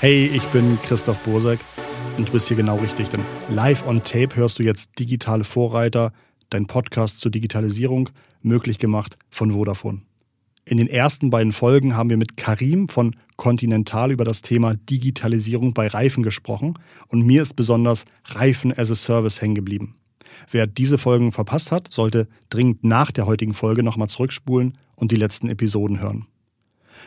Hey, ich bin Christoph Bosek und du bist hier genau richtig, denn live on tape hörst du jetzt digitale Vorreiter, dein Podcast zur Digitalisierung, möglich gemacht von Vodafone. In den ersten beiden Folgen haben wir mit Karim von Continental über das Thema Digitalisierung bei Reifen gesprochen und mir ist besonders Reifen as a Service hängen geblieben. Wer diese Folgen verpasst hat, sollte dringend nach der heutigen Folge nochmal zurückspulen und die letzten Episoden hören.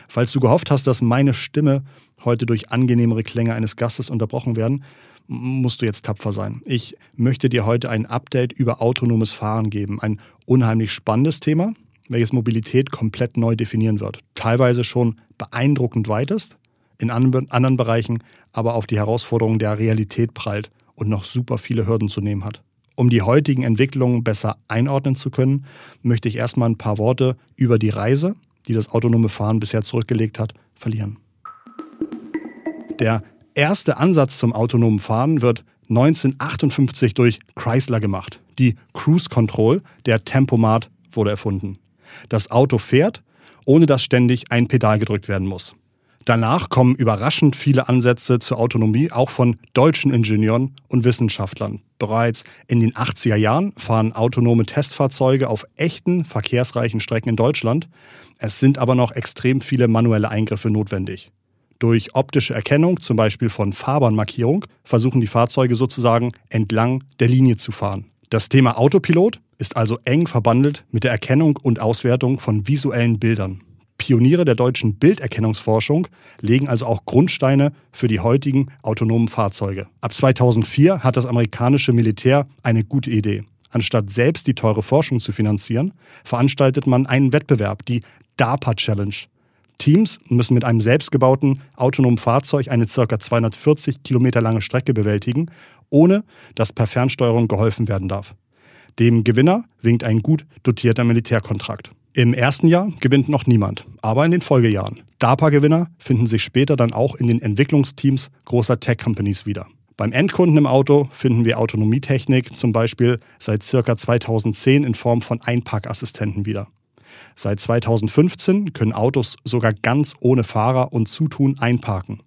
Falls du gehofft hast, dass meine Stimme heute durch angenehmere Klänge eines Gastes unterbrochen werden, musst du jetzt tapfer sein. Ich möchte dir heute ein Update über autonomes Fahren geben. Ein unheimlich spannendes Thema, welches Mobilität komplett neu definieren wird. Teilweise schon beeindruckend weitest, in anderen Bereichen aber auf die Herausforderungen der Realität prallt und noch super viele Hürden zu nehmen hat. Um die heutigen Entwicklungen besser einordnen zu können, möchte ich erstmal ein paar Worte über die Reise die das autonome Fahren bisher zurückgelegt hat, verlieren. Der erste Ansatz zum autonomen Fahren wird 1958 durch Chrysler gemacht. Die Cruise Control, der Tempomat, wurde erfunden. Das Auto fährt, ohne dass ständig ein Pedal gedrückt werden muss. Danach kommen überraschend viele Ansätze zur Autonomie auch von deutschen Ingenieuren und Wissenschaftlern. Bereits in den 80er Jahren fahren autonome Testfahrzeuge auf echten verkehrsreichen Strecken in Deutschland. Es sind aber noch extrem viele manuelle Eingriffe notwendig. Durch optische Erkennung, zum Beispiel von Fahrbahnmarkierung, versuchen die Fahrzeuge sozusagen entlang der Linie zu fahren. Das Thema Autopilot ist also eng verbandelt mit der Erkennung und Auswertung von visuellen Bildern. Pioniere der deutschen Bilderkennungsforschung legen also auch Grundsteine für die heutigen autonomen Fahrzeuge. Ab 2004 hat das amerikanische Militär eine gute Idee. Anstatt selbst die teure Forschung zu finanzieren, veranstaltet man einen Wettbewerb, die DARPA Challenge. Teams müssen mit einem selbstgebauten autonomen Fahrzeug eine ca. 240 Kilometer lange Strecke bewältigen, ohne dass per Fernsteuerung geholfen werden darf. Dem Gewinner winkt ein gut dotierter Militärkontrakt. Im ersten Jahr gewinnt noch niemand, aber in den Folgejahren. DARPA-Gewinner finden sich später dann auch in den Entwicklungsteams großer Tech-Companies wieder. Beim Endkunden im Auto finden wir Autonomietechnik zum Beispiel seit ca. 2010 in Form von Einparkassistenten wieder. Seit 2015 können Autos sogar ganz ohne Fahrer und Zutun einparken.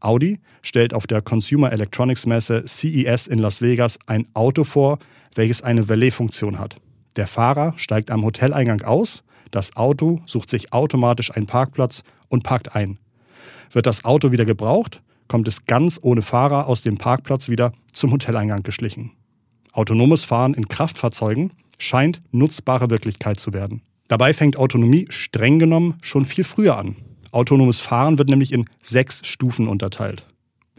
Audi stellt auf der Consumer Electronics Messe CES in Las Vegas ein Auto vor, welches eine Valet-Funktion hat. Der Fahrer steigt am Hoteleingang aus, das Auto sucht sich automatisch einen Parkplatz und parkt ein. Wird das Auto wieder gebraucht, kommt es ganz ohne Fahrer aus dem Parkplatz wieder zum Hoteleingang geschlichen. Autonomes Fahren in Kraftfahrzeugen scheint nutzbare Wirklichkeit zu werden. Dabei fängt Autonomie streng genommen schon viel früher an. Autonomes Fahren wird nämlich in sechs Stufen unterteilt.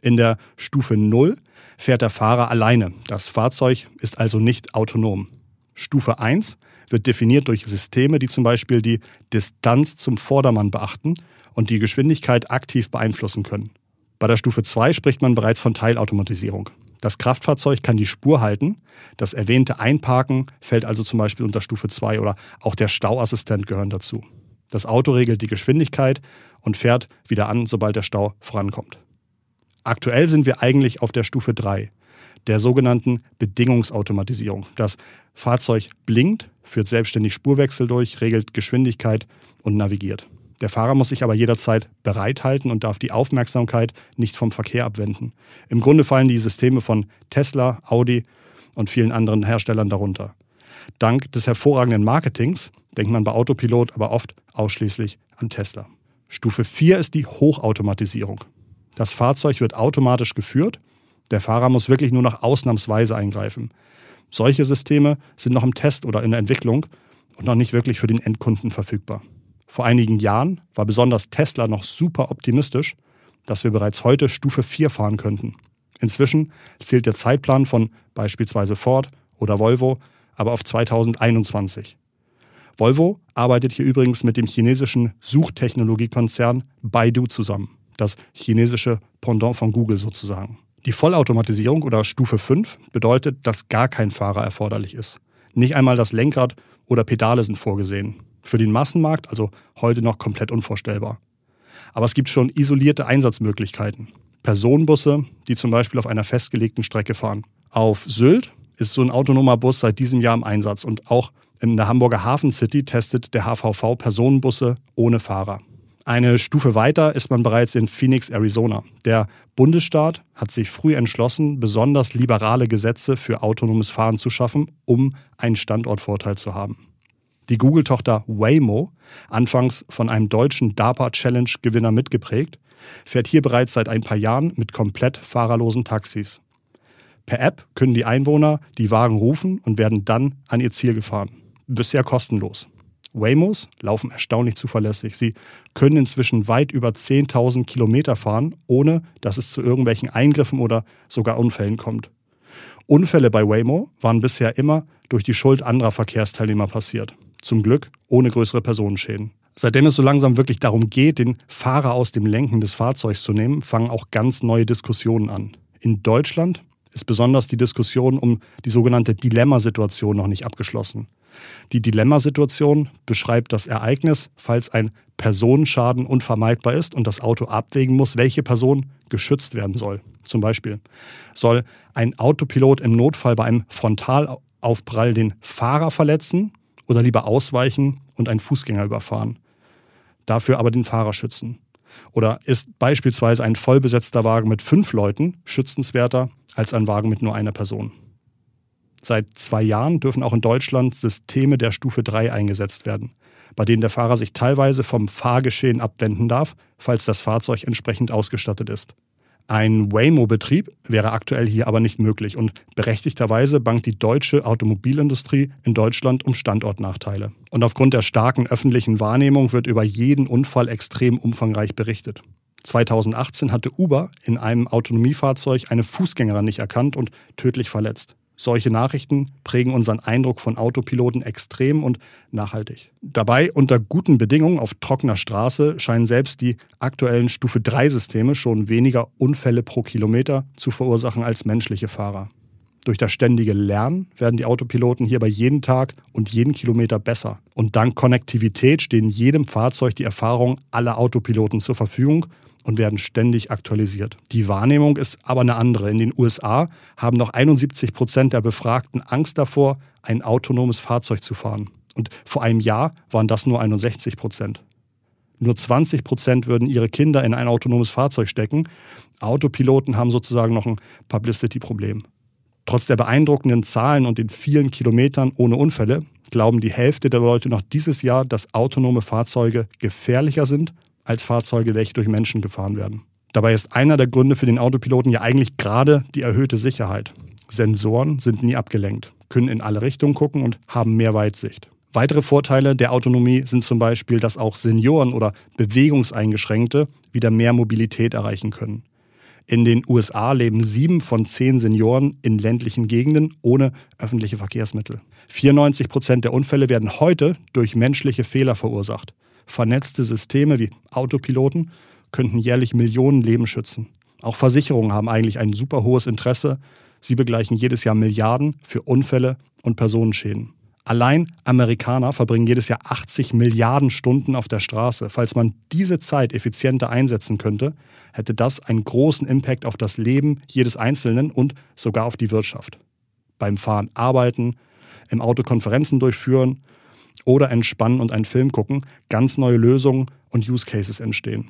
In der Stufe 0 fährt der Fahrer alleine. Das Fahrzeug ist also nicht autonom. Stufe 1 wird definiert durch Systeme, die zum Beispiel die Distanz zum Vordermann beachten und die Geschwindigkeit aktiv beeinflussen können. Bei der Stufe 2 spricht man bereits von Teilautomatisierung. Das Kraftfahrzeug kann die Spur halten. Das erwähnte Einparken fällt also zum Beispiel unter Stufe 2 oder auch der Stauassistent gehören dazu. Das Auto regelt die Geschwindigkeit und fährt wieder an, sobald der Stau vorankommt. Aktuell sind wir eigentlich auf der Stufe 3 der sogenannten Bedingungsautomatisierung. Das Fahrzeug blinkt, führt selbstständig Spurwechsel durch, regelt Geschwindigkeit und navigiert. Der Fahrer muss sich aber jederzeit bereithalten und darf die Aufmerksamkeit nicht vom Verkehr abwenden. Im Grunde fallen die Systeme von Tesla, Audi und vielen anderen Herstellern darunter. Dank des hervorragenden Marketings denkt man bei Autopilot aber oft ausschließlich an Tesla. Stufe 4 ist die Hochautomatisierung. Das Fahrzeug wird automatisch geführt der Fahrer muss wirklich nur noch ausnahmsweise eingreifen. Solche Systeme sind noch im Test oder in der Entwicklung und noch nicht wirklich für den Endkunden verfügbar. Vor einigen Jahren war besonders Tesla noch super optimistisch, dass wir bereits heute Stufe 4 fahren könnten. Inzwischen zählt der Zeitplan von beispielsweise Ford oder Volvo aber auf 2021. Volvo arbeitet hier übrigens mit dem chinesischen Suchtechnologiekonzern Baidu zusammen, das chinesische Pendant von Google sozusagen. Die Vollautomatisierung oder Stufe 5 bedeutet, dass gar kein Fahrer erforderlich ist. Nicht einmal das Lenkrad oder Pedale sind vorgesehen. Für den Massenmarkt also heute noch komplett unvorstellbar. Aber es gibt schon isolierte Einsatzmöglichkeiten. Personenbusse, die zum Beispiel auf einer festgelegten Strecke fahren. Auf Sylt ist so ein autonomer Bus seit diesem Jahr im Einsatz und auch in der Hamburger Hafen City testet der HVV Personenbusse ohne Fahrer. Eine Stufe weiter ist man bereits in Phoenix, Arizona. Der Bundesstaat hat sich früh entschlossen, besonders liberale Gesetze für autonomes Fahren zu schaffen, um einen Standortvorteil zu haben. Die Google-Tochter Waymo, anfangs von einem deutschen DARPA-Challenge-Gewinner mitgeprägt, fährt hier bereits seit ein paar Jahren mit komplett fahrerlosen Taxis. Per App können die Einwohner die Wagen rufen und werden dann an ihr Ziel gefahren. Bisher kostenlos. Waymos laufen erstaunlich zuverlässig. Sie können inzwischen weit über 10.000 Kilometer fahren, ohne dass es zu irgendwelchen Eingriffen oder sogar Unfällen kommt. Unfälle bei Waymo waren bisher immer durch die Schuld anderer Verkehrsteilnehmer passiert. Zum Glück ohne größere Personenschäden. Seitdem es so langsam wirklich darum geht, den Fahrer aus dem Lenken des Fahrzeugs zu nehmen, fangen auch ganz neue Diskussionen an. In Deutschland ist besonders die Diskussion um die sogenannte Dilemmasituation noch nicht abgeschlossen. Die Dilemmasituation beschreibt das Ereignis, falls ein Personenschaden unvermeidbar ist und das Auto abwägen muss, welche Person geschützt werden soll. Zum Beispiel soll ein Autopilot im Notfall bei einem Frontalaufprall den Fahrer verletzen oder lieber ausweichen und einen Fußgänger überfahren. Dafür aber den Fahrer schützen. Oder ist beispielsweise ein vollbesetzter Wagen mit fünf Leuten schützenswerter als ein Wagen mit nur einer Person? Seit zwei Jahren dürfen auch in Deutschland Systeme der Stufe 3 eingesetzt werden, bei denen der Fahrer sich teilweise vom Fahrgeschehen abwenden darf, falls das Fahrzeug entsprechend ausgestattet ist. Ein Waymo-Betrieb wäre aktuell hier aber nicht möglich und berechtigterweise bangt die deutsche Automobilindustrie in Deutschland um Standortnachteile. Und aufgrund der starken öffentlichen Wahrnehmung wird über jeden Unfall extrem umfangreich berichtet. 2018 hatte Uber in einem Autonomiefahrzeug eine Fußgängerin nicht erkannt und tödlich verletzt. Solche Nachrichten prägen unseren Eindruck von Autopiloten extrem und nachhaltig. Dabei, unter guten Bedingungen auf trockener Straße, scheinen selbst die aktuellen Stufe 3-Systeme schon weniger Unfälle pro Kilometer zu verursachen als menschliche Fahrer. Durch das ständige Lernen werden die Autopiloten hierbei jeden Tag und jeden Kilometer besser. Und dank Konnektivität stehen jedem Fahrzeug die Erfahrungen aller Autopiloten zur Verfügung und werden ständig aktualisiert. Die Wahrnehmung ist aber eine andere. In den USA haben noch 71 Prozent der Befragten Angst davor, ein autonomes Fahrzeug zu fahren. Und vor einem Jahr waren das nur 61 Prozent. Nur 20 Prozent würden ihre Kinder in ein autonomes Fahrzeug stecken. Autopiloten haben sozusagen noch ein Publicity-Problem. Trotz der beeindruckenden Zahlen und den vielen Kilometern ohne Unfälle glauben die Hälfte der Leute noch dieses Jahr, dass autonome Fahrzeuge gefährlicher sind als Fahrzeuge, welche durch Menschen gefahren werden. Dabei ist einer der Gründe für den Autopiloten ja eigentlich gerade die erhöhte Sicherheit. Sensoren sind nie abgelenkt, können in alle Richtungen gucken und haben mehr Weitsicht. Weitere Vorteile der Autonomie sind zum Beispiel, dass auch Senioren oder Bewegungseingeschränkte wieder mehr Mobilität erreichen können. In den USA leben sieben von zehn Senioren in ländlichen Gegenden ohne öffentliche Verkehrsmittel. 94 Prozent der Unfälle werden heute durch menschliche Fehler verursacht. Vernetzte Systeme wie Autopiloten könnten jährlich Millionen Leben schützen. Auch Versicherungen haben eigentlich ein super hohes Interesse. Sie begleichen jedes Jahr Milliarden für Unfälle und Personenschäden. Allein Amerikaner verbringen jedes Jahr 80 Milliarden Stunden auf der Straße. Falls man diese Zeit effizienter einsetzen könnte, hätte das einen großen Impact auf das Leben jedes Einzelnen und sogar auf die Wirtschaft. Beim Fahren arbeiten, im Auto Konferenzen durchführen oder entspannen und einen Film gucken, ganz neue Lösungen und Use Cases entstehen.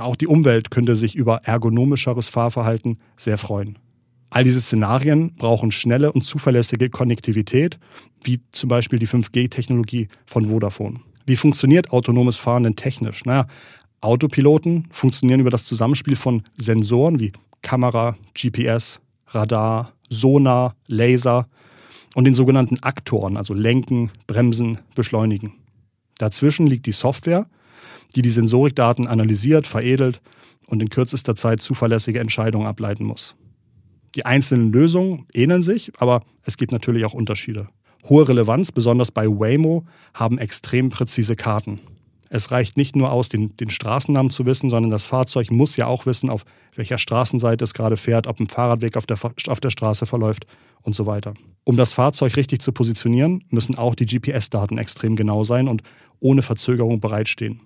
Auch die Umwelt könnte sich über ergonomischeres Fahrverhalten sehr freuen. All diese Szenarien brauchen schnelle und zuverlässige Konnektivität, wie zum Beispiel die 5G-Technologie von Vodafone. Wie funktioniert autonomes Fahren denn technisch? Naja, Autopiloten funktionieren über das Zusammenspiel von Sensoren wie Kamera, GPS, Radar, Sonar, Laser und den sogenannten Aktoren, also Lenken, Bremsen, Beschleunigen. Dazwischen liegt die Software, die die Sensorikdaten analysiert, veredelt und in kürzester Zeit zuverlässige Entscheidungen ableiten muss. Die einzelnen Lösungen ähneln sich, aber es gibt natürlich auch Unterschiede. Hohe Relevanz, besonders bei Waymo, haben extrem präzise Karten. Es reicht nicht nur aus, den, den, Straßennamen zu wissen, sondern das Fahrzeug muss ja auch wissen, auf welcher Straßenseite es gerade fährt, ob ein Fahrradweg auf der, auf der Straße verläuft und so weiter. Um das Fahrzeug richtig zu positionieren, müssen auch die GPS-Daten extrem genau sein und ohne Verzögerung bereitstehen.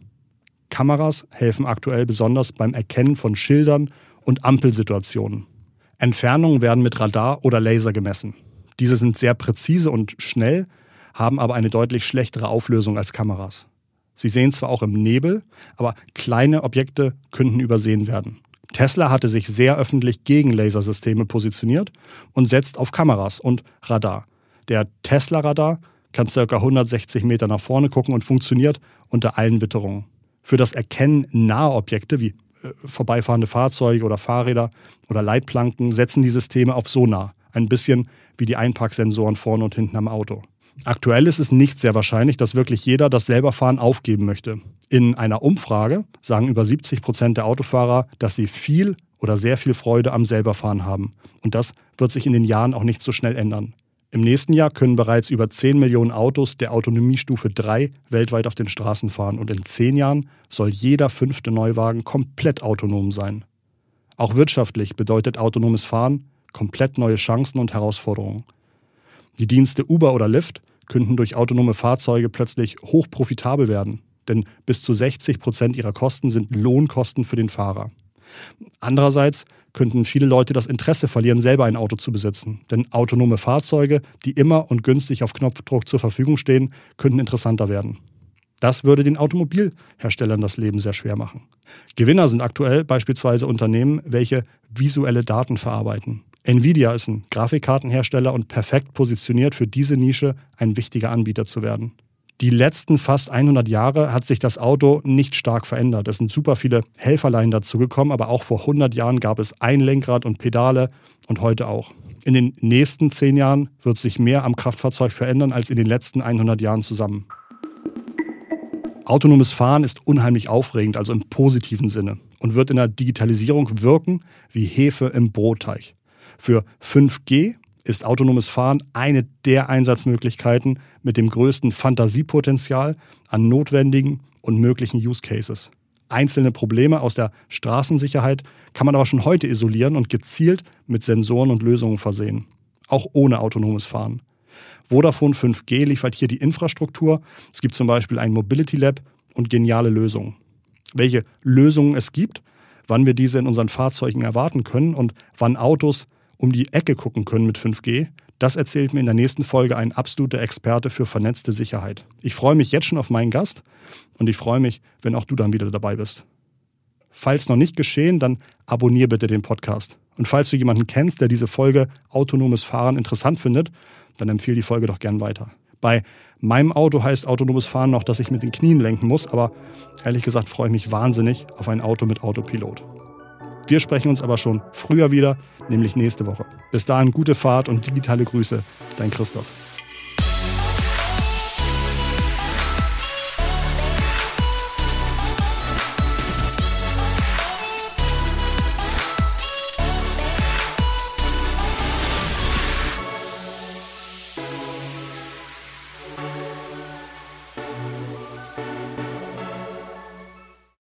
Kameras helfen aktuell besonders beim Erkennen von Schildern und Ampelsituationen. Entfernungen werden mit Radar oder Laser gemessen. Diese sind sehr präzise und schnell, haben aber eine deutlich schlechtere Auflösung als Kameras. Sie sehen zwar auch im Nebel, aber kleine Objekte könnten übersehen werden. Tesla hatte sich sehr öffentlich gegen Lasersysteme positioniert und setzt auf Kameras und Radar. Der Tesla-Radar kann ca. 160 Meter nach vorne gucken und funktioniert unter allen Witterungen. Für das Erkennen naher Objekte wie vorbeifahrende Fahrzeuge oder Fahrräder oder Leitplanken setzen die Systeme auf Sonar. Ein bisschen wie die Einparksensoren vorne und hinten am Auto. Aktuell ist es nicht sehr wahrscheinlich, dass wirklich jeder das Selberfahren aufgeben möchte. In einer Umfrage sagen über 70 Prozent der Autofahrer, dass sie viel oder sehr viel Freude am Selberfahren haben. Und das wird sich in den Jahren auch nicht so schnell ändern. Im nächsten Jahr können bereits über 10 Millionen Autos der Autonomiestufe 3 weltweit auf den Straßen fahren und in 10 Jahren soll jeder fünfte Neuwagen komplett autonom sein. Auch wirtschaftlich bedeutet autonomes Fahren komplett neue Chancen und Herausforderungen. Die Dienste Uber oder Lyft könnten durch autonome Fahrzeuge plötzlich hoch profitabel werden, denn bis zu 60 Prozent ihrer Kosten sind Lohnkosten für den Fahrer. Andererseits könnten viele Leute das Interesse verlieren, selber ein Auto zu besitzen. Denn autonome Fahrzeuge, die immer und günstig auf Knopfdruck zur Verfügung stehen, könnten interessanter werden. Das würde den Automobilherstellern das Leben sehr schwer machen. Gewinner sind aktuell beispielsweise Unternehmen, welche visuelle Daten verarbeiten. Nvidia ist ein Grafikkartenhersteller und perfekt positioniert für diese Nische, ein wichtiger Anbieter zu werden. Die letzten fast 100 Jahre hat sich das Auto nicht stark verändert. Es sind super viele Helferlein dazugekommen, aber auch vor 100 Jahren gab es ein Lenkrad und Pedale und heute auch. In den nächsten 10 Jahren wird sich mehr am Kraftfahrzeug verändern als in den letzten 100 Jahren zusammen. Autonomes Fahren ist unheimlich aufregend, also im positiven Sinne, und wird in der Digitalisierung wirken wie Hefe im Brotteig. Für 5G ist autonomes Fahren eine der Einsatzmöglichkeiten mit dem größten Fantasiepotenzial an notwendigen und möglichen Use Cases. Einzelne Probleme aus der Straßensicherheit kann man aber schon heute isolieren und gezielt mit Sensoren und Lösungen versehen. Auch ohne autonomes Fahren. Vodafone 5G liefert hier die Infrastruktur. Es gibt zum Beispiel ein Mobility Lab und geniale Lösungen. Welche Lösungen es gibt, wann wir diese in unseren Fahrzeugen erwarten können und wann Autos um die Ecke gucken können mit 5G, das erzählt mir in der nächsten Folge ein absoluter Experte für vernetzte Sicherheit. Ich freue mich jetzt schon auf meinen Gast und ich freue mich, wenn auch du dann wieder dabei bist. Falls noch nicht geschehen, dann abonniere bitte den Podcast. Und falls du jemanden kennst, der diese Folge autonomes Fahren interessant findet, dann empfehle die Folge doch gern weiter. Bei meinem Auto heißt autonomes Fahren noch, dass ich mit den Knien lenken muss, aber ehrlich gesagt freue ich mich wahnsinnig auf ein Auto mit Autopilot. Wir sprechen uns aber schon früher wieder, nämlich nächste Woche. Bis dahin gute Fahrt und digitale Grüße, dein Christoph.